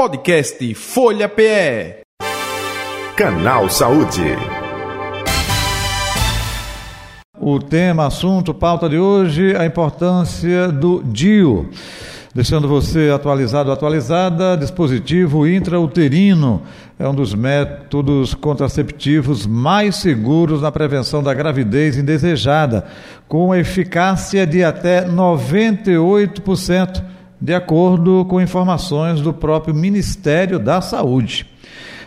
Podcast Folha PE. Canal Saúde. O tema, assunto, pauta de hoje, a importância do DIU. Deixando você atualizado, atualizada, dispositivo intrauterino é um dos métodos contraceptivos mais seguros na prevenção da gravidez indesejada, com eficácia de até 98%, de acordo com informações do próprio Ministério da Saúde.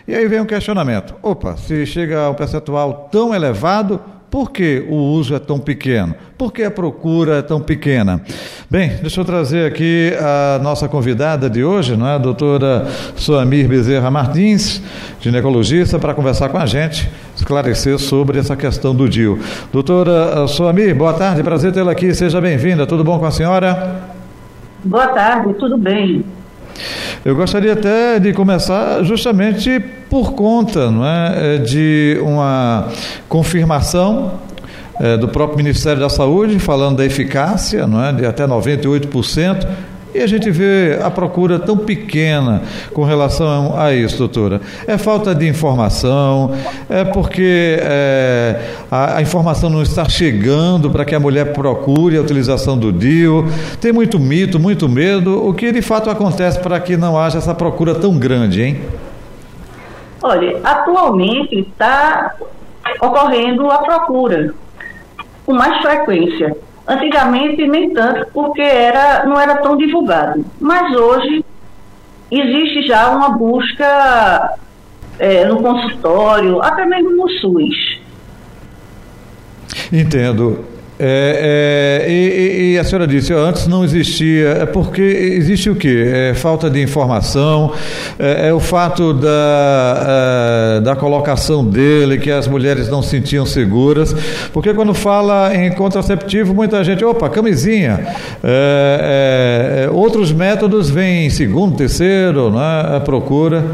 E aí vem um questionamento: opa, se chega a um percentual tão elevado, por que o uso é tão pequeno? Por que a procura é tão pequena? Bem, deixa eu trazer aqui a nossa convidada de hoje, não é? a doutora Soamir Bezerra Martins, ginecologista, para conversar com a gente, esclarecer sobre essa questão do DIU. Doutora Soamir, boa tarde, prazer tê-la aqui, seja bem-vinda, tudo bom com a senhora? Boa tarde, tudo bem. Eu gostaria até de começar justamente por conta não é, de uma confirmação é, do próprio Ministério da Saúde falando da eficácia não é, de até 98%. E a gente vê a procura tão pequena com relação a isso, doutora. É falta de informação, é porque é, a, a, informação não está chegando para que a mulher procure a utilização do DIU. Tem muito mito, muito medo. O que de fato acontece para que não haja essa procura tão grande, hein? Olha, atualmente está ocorrendo a procura com mais frequência. Antigamente nem tanto, porque era, não era tão divulgado. Mas hoje existe já uma busca é, no consultório, até mesmo no SUS. Entendo. É, é, e, e, a senhora disse, antes não existia, é porque existe o quê? É, falta de informação, é, é o fato da, é, da colocação dele, que as mulheres não se sentiam seguras, porque quando fala em contraceptivo, muita gente, opa, camisinha, é, outros métodos vêm segundo, terceiro, né, a procura.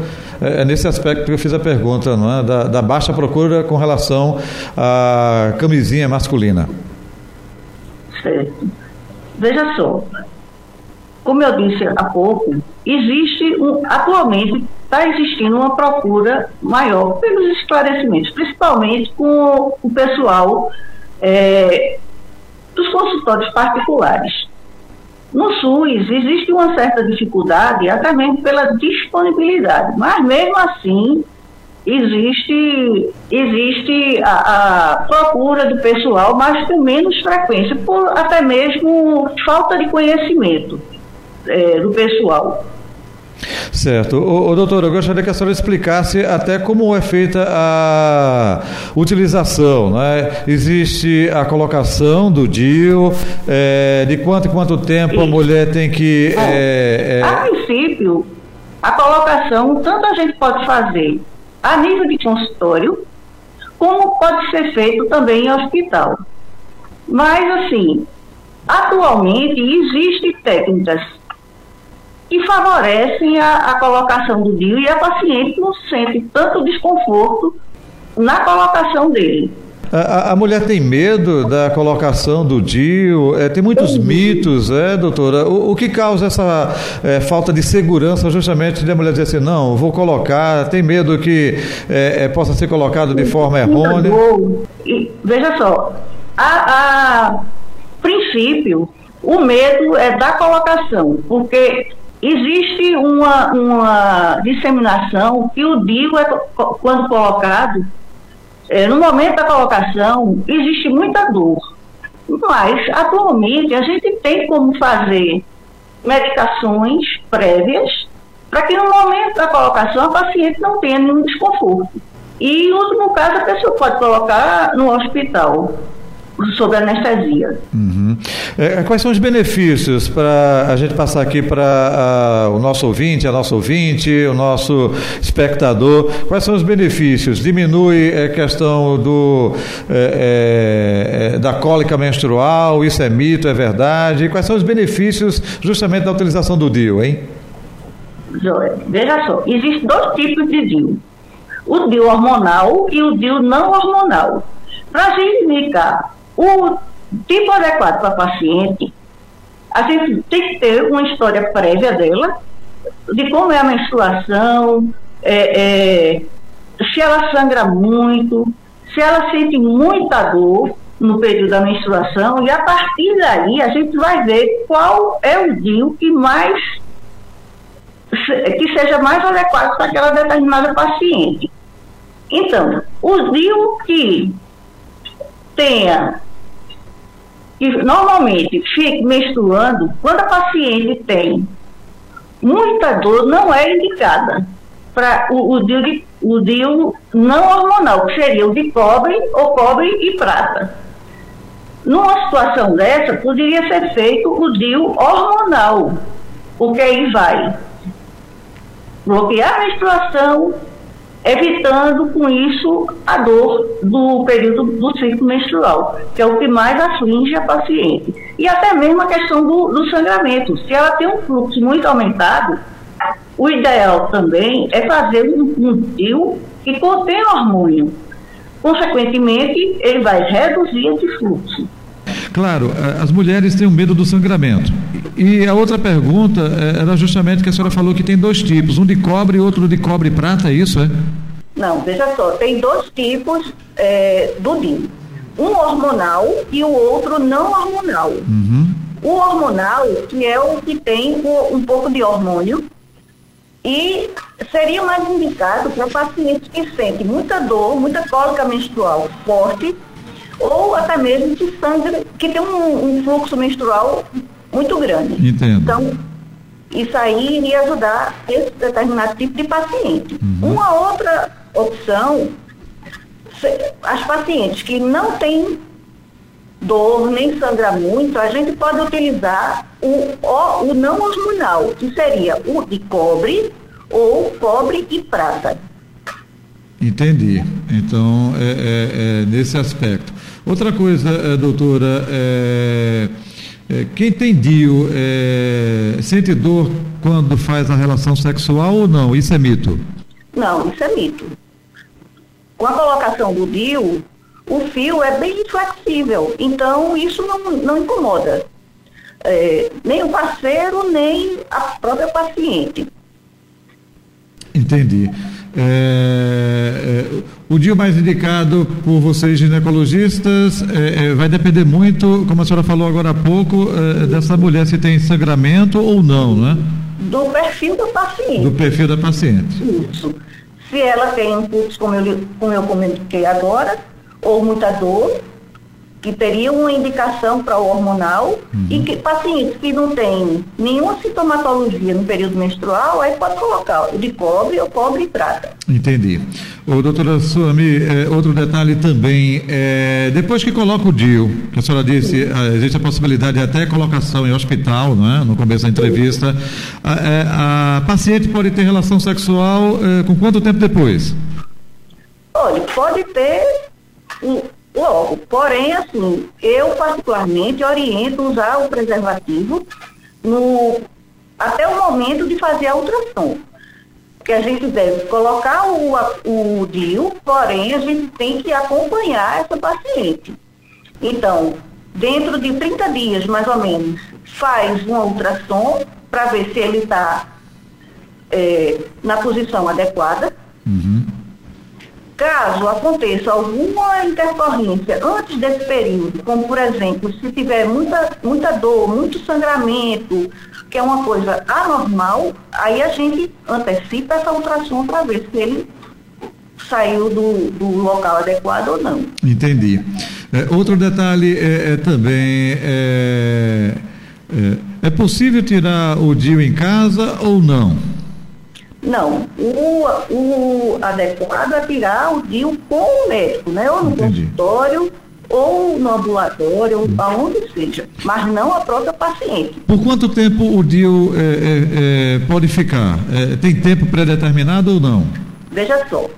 É nesse aspecto que eu fiz a pergunta, não é? da, da baixa procura com relação à camisinha masculina certo. Veja só, como eu disse há pouco, existe um, atualmente está existindo uma procura maior pelos esclarecimentos, principalmente com o pessoal é, dos consultórios particulares. No SUS existe uma certa dificuldade, até mesmo pela disponibilidade, mas mesmo assim existe, existe a, a, procura do pessoal, mas com menos frequência, por até mesmo falta de conhecimento é, do pessoal. Certo. O, o, doutor, eu gostaria que a senhora explicasse até como é feita a utilização. Né? Existe a colocação do DIU, é, de quanto em quanto tempo Isso. a mulher tem que. É, é... A princípio, a colocação, tanto a gente pode fazer a nível de consultório, como pode ser feito também em hospital. Mas, assim, atualmente existem técnicas que favorecem a, a colocação do DIU e a paciente não sente tanto desconforto na colocação dele. A, a, mulher tem medo da colocação do DIU, é, tem muitos mitos, é, doutora? O, o que causa essa é, falta de segurança justamente de a mulher dizer assim, não, vou colocar, tem medo que é, é possa ser colocado de forma errônea? Veja só, a, a princípio, o medo é da colocação, porque existe uma, uma disseminação que o DIU, é, quando colocado, é, no momento da colocação, existe muita dor. Mas, atualmente, a gente tem como fazer medicações prévias para que no momento da colocação a paciente não tenha nenhum desconforto. E, em último caso, a pessoa pode colocar no hospital sobre anestesia. Uhum. É, quais são os benefícios para a gente passar aqui para o nosso ouvinte, a nossa ouvinte, o nosso espectador? Quais são os benefícios? Diminui a questão do, é, é, da cólica menstrual? Isso é mito, é verdade? Quais são os benefícios justamente da utilização do DIU, hein? Veja só, existem dois tipos de DIU. O DIU hormonal e o DIU não hormonal. Para a gente indicar o tipo adequado para paciente, a gente tem que ter uma história prévia dela, de como é a menstruação, é, é, se ela sangra muito, se ela sente muita dor no período da menstruação, e a partir daí a gente vai ver qual é o DIU que mais que seja mais adequado para aquela determinada paciente. Então, o DIU que tenha que normalmente fique menstruando, quando a paciente tem muita dor, não é indicada para o, o, DIU, o DIU não hormonal, que seria o de cobre ou cobre e prata. Numa situação dessa, poderia ser feito o DIU hormonal, o que aí vai bloquear a menstruação, evitando com isso a dor do período do ciclo menstrual, que é o que mais aflige a paciente. E até mesmo a questão do, do sangramento. Se ela tem um fluxo muito aumentado, o ideal também é fazer um, um DIU que contém hormônio. Consequentemente, ele vai reduzir esse fluxo. Claro, as mulheres têm um medo do sangramento. E a outra pergunta é, era justamente que a senhora falou que tem dois tipos, um de cobre e outro de cobre e prata, é isso, é? Não, veja só, tem dois tipos é, do DIN. Um hormonal e o outro não hormonal. Uhum. O hormonal, que é o que tem um pouco de hormônio, e seria mais indicado para pacientes que sentem muita dor, muita cólica menstrual forte, ou até mesmo que sangue, que tem um, um fluxo menstrual muito grande. Entendo. Então, isso aí iria ajudar esse determinado tipo de paciente. Uhum. Uma outra opção, as pacientes que não têm dor nem sangra muito, a gente pode utilizar o, o, o não hormonal, que seria o de cobre ou cobre e prata. Entendi. Então, é, é, é nesse aspecto. Outra coisa, é, doutora, é, é, quem tem DIU é, sente dor quando faz a relação sexual ou não? Isso é mito? Não, isso é mito. Com a colocação do DIU, o fio é bem flexível, então isso não, não incomoda. Nem o parceiro, nem a própria paciente. Entendi. É, é, o dia mais indicado por vocês ginecologistas é, é vai depender muito, como a senhora falou agora há pouco, é, dessa mulher se tem sangramento ou não, né? Do perfil do paciente. Do perfil da paciente. Isso. Se ela tem um pulso, como eu, como eu comentei agora, ou muita dor, que teria uma indicação para o hormonal uhum. e que pacientes que não têm nenhuma sintomatologia no período menstrual, aí pode colocar o de cobre ou cobre e prata. Entendi. Ô, doutora Suami, é, outro detalhe também, é, depois que coloca o DIU, que a senhora disse, a, existe a possibilidade de até colocação em hospital, não é? no começo da entrevista, a, é, a, paciente pode ter relação sexual é, com quanto tempo depois? Olha, pode ter um, logo. Porém, assim, eu particularmente oriento usar o preservativo no, até o momento de fazer a ultrassom. Que a gente deve colocar o, o DIU, porém a gente tem que acompanhar essa paciente. Então, dentro de 30 dias, mais ou menos, faz uma ultrassom para ver se ele está é, na posição adequada. Uhum. Caso aconteça alguma intercorrência antes desse período, como por exemplo, se tiver muita, muita dor, muito sangramento, que é uma coisa anormal, aí a gente antecipa essa ultrassom para ver se ele saiu do, do local adequado ou não. Entendi. É, outro detalhe é, é também é, é, é possível tirar o DIU em casa ou não? Não, o, o adequado é tirar o DIU com o médico, né? Ou no Entendi. consultório, ou no ambulatório, ou aonde seja, mas não a própria paciente. Por quanto tempo o DIU é, é, é, pode ficar? É, tem tempo pré-determinado ou não? Veja só,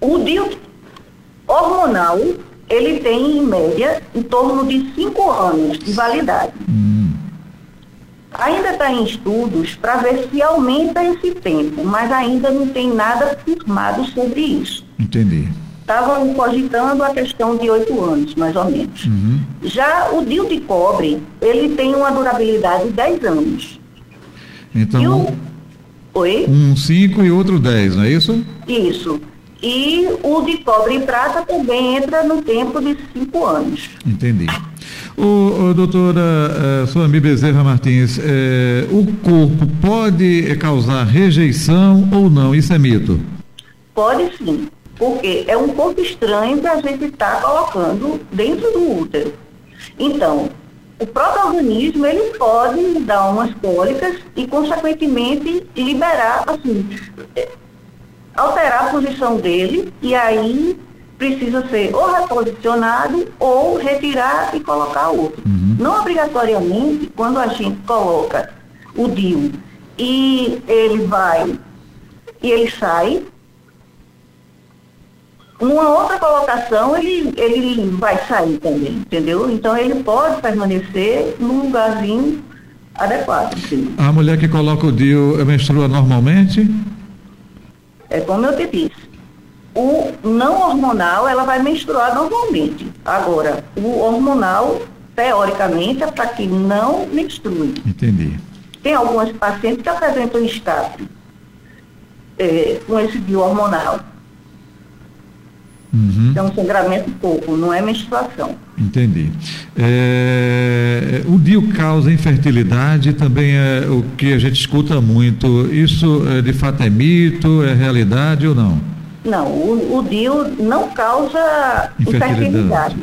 o DIU hormonal, ele tem em média em torno de 5 anos de validade. Hum. Ainda está em estudos para ver se aumenta esse tempo, mas ainda não tem nada firmado sobre isso. Entendi. Estavam cogitando a questão de oito anos, mais ou menos. Uhum. Já o DIL de cobre, ele tem uma durabilidade de 10 anos. Então, o, Oi? Um 5 e outro 10, não é isso? Isso. E o de cobre e prata também entra no tempo de cinco anos. Entendi. O, o doutora uh, Suami Bezerra Martins, eh, o corpo pode causar rejeição ou não? Isso é mito? Pode sim, porque é um corpo estranho que a gente está colocando dentro do útero. Então, o próprio organismo ele pode dar umas cólicas e, consequentemente, liberar, assim, alterar a posição dele e aí precisa ser ou reposicionado ou retirar e colocar outro. Uhum. Não obrigatoriamente, quando a gente coloca o DIU e ele vai e ele sai, uma outra colocação ele, ele vai sair também, entendeu? Então ele pode permanecer num lugarzinho adequado. Sim. A mulher que coloca o DIU menstrua normalmente? É como eu te disse. O não hormonal, ela vai menstruar normalmente. Agora, o hormonal, teoricamente, é para que não menstrue. Entendi. Tem algumas pacientes que apresentam escape é, com esse bio hormonal. Uhum. É um sangramento pouco, não é menstruação. Entendi. É, o DIU causa infertilidade, também é o que a gente escuta muito. Isso é, de fato é mito, é realidade ou não? Não, o, o DIU não causa infertilidade.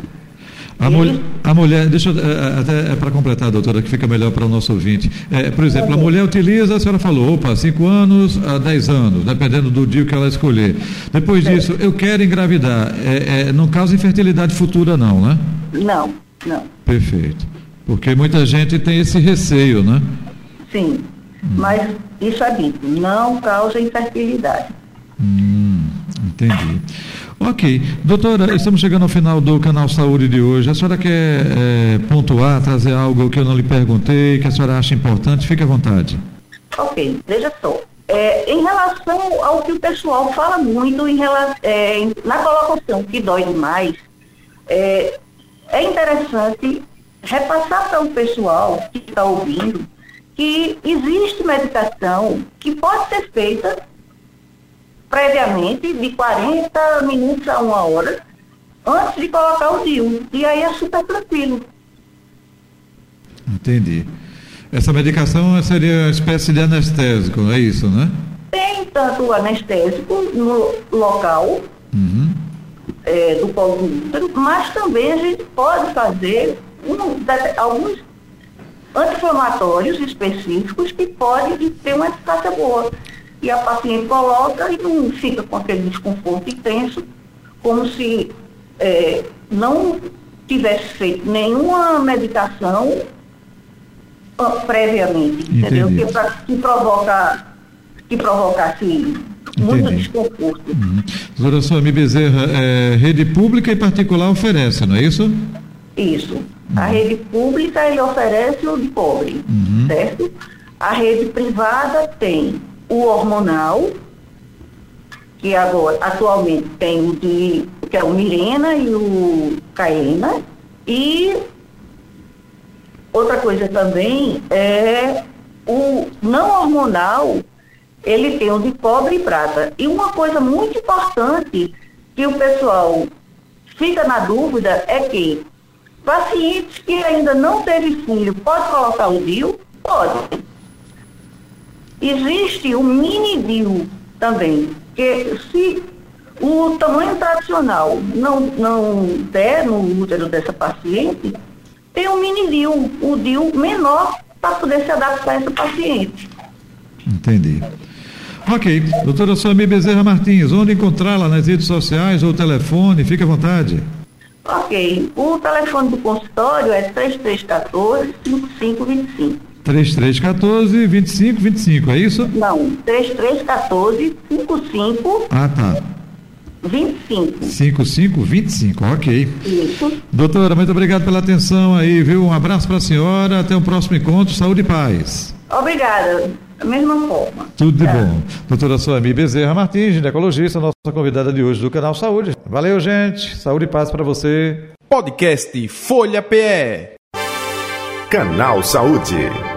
A, mul a mulher, deixa eu, eh, até é para completar, doutora, que fica melhor para o nosso ouvinte. É, por exemplo, a mulher utiliza, a senhora falou, opa, 5 anos a 10 anos, dependendo do dia que ela escolher. Depois disso, eu quero engravidar. É, não causa infertilidade futura, não, né? Não, não. Perfeito. Porque muita gente tem esse receio, né? Sim, hum. mas isso é dito, não causa infertilidade. Hum, entendi. Ok. Doutora, estamos chegando ao final do Canal Saúde de hoje. A senhora quer é, pontuar, trazer algo que eu não lhe perguntei, que a senhora acha importante? Fique à vontade. Ok, veja só. É, em relação ao que o pessoal fala muito em é, na colocação que dói demais, é, é interessante repassar para o pessoal que está ouvindo que existe medicação que pode ser feita previamente de 40 minutos a uma hora antes de colocar o DIU. E aí é super tranquilo. Entendi. Essa medicação seria uma espécie de anestésico, é isso, né? Tem tanto o anestésico no local uhum. é, do colo útero, mas também a gente pode fazer um, alguns anti-inflamatórios específicos que podem ter uma eficácia boa e a paciente coloca e não fica com aquele desconforto intenso, como se é, não tivesse feito nenhuma medicação uh, previamente, Entendi. entendeu? Que, pra, que, provoca, que provocasse muito Entendi. desconforto. Uhum. Doutora Suami Bezerra, é, rede pública e particular oferece, não é isso? Isso. Uhum. A rede pública ele oferece o de pobre, uhum. certo? A rede privada tem o hormonal, que agora atualmente tem o de que é o Mirena e o Caena, e outra coisa também é o não hormonal, ele tem o de cobre e prata. E uma coisa muito importante que o pessoal fica na dúvida é que pacientes que ainda não teve filho, pode colocar o DIU? Pode. Existe o mini DIU também, que se o tamanho tradicional não, não der no útero dessa paciente, tem um mini DIU, o DIU menor para poder se adaptar a essa paciente. Entendi. Ok. Doutora Suami Bezerra Martins, onde encontrá-la nas redes sociais ou telefone? Fique à vontade. Ok. O telefone do consultório é 3314 5525. 3314 2525, é isso? Não, 3314 55. Ah, tá. 25. 5525, ok. Isso. Doutora, muito obrigado pela atenção aí, viu? Um abraço para a senhora, até o próximo encontro, saúde e paz. Obrigada, da mesma forma. Tudo de bom. Doutora Suami Bezerra Martins, ginecologista, nossa convidada de hoje do canal Saúde. Valeu, gente. Saúde e paz para você. Podcast Folha PE. Canal Saúde.